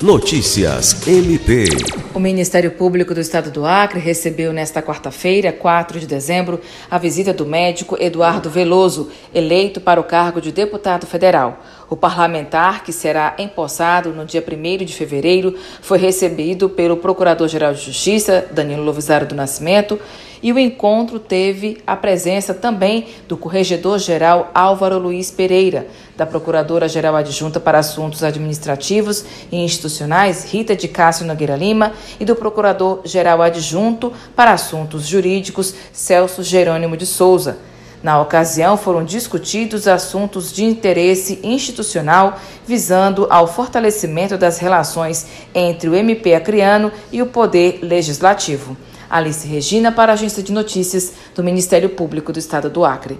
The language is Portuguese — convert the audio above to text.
Notícias MP. O Ministério Público do Estado do Acre recebeu nesta quarta-feira, 4 de dezembro, a visita do médico Eduardo Veloso, eleito para o cargo de deputado federal. O parlamentar, que será empossado no dia 1 de fevereiro, foi recebido pelo Procurador-Geral de Justiça, Danilo Lovisaro do Nascimento, e o encontro teve a presença também do Corregedor-Geral Álvaro Luiz Pereira, da Procuradora-Geral Adjunta para Assuntos Administrativos e Institucionais, Rita de Cássio Nogueira Lima, e do Procurador-Geral Adjunto para Assuntos Jurídicos, Celso Jerônimo de Souza. Na ocasião, foram discutidos assuntos de interesse institucional visando ao fortalecimento das relações entre o MP acreano e o Poder Legislativo. Alice Regina, para a Agência de Notícias do Ministério Público do Estado do Acre.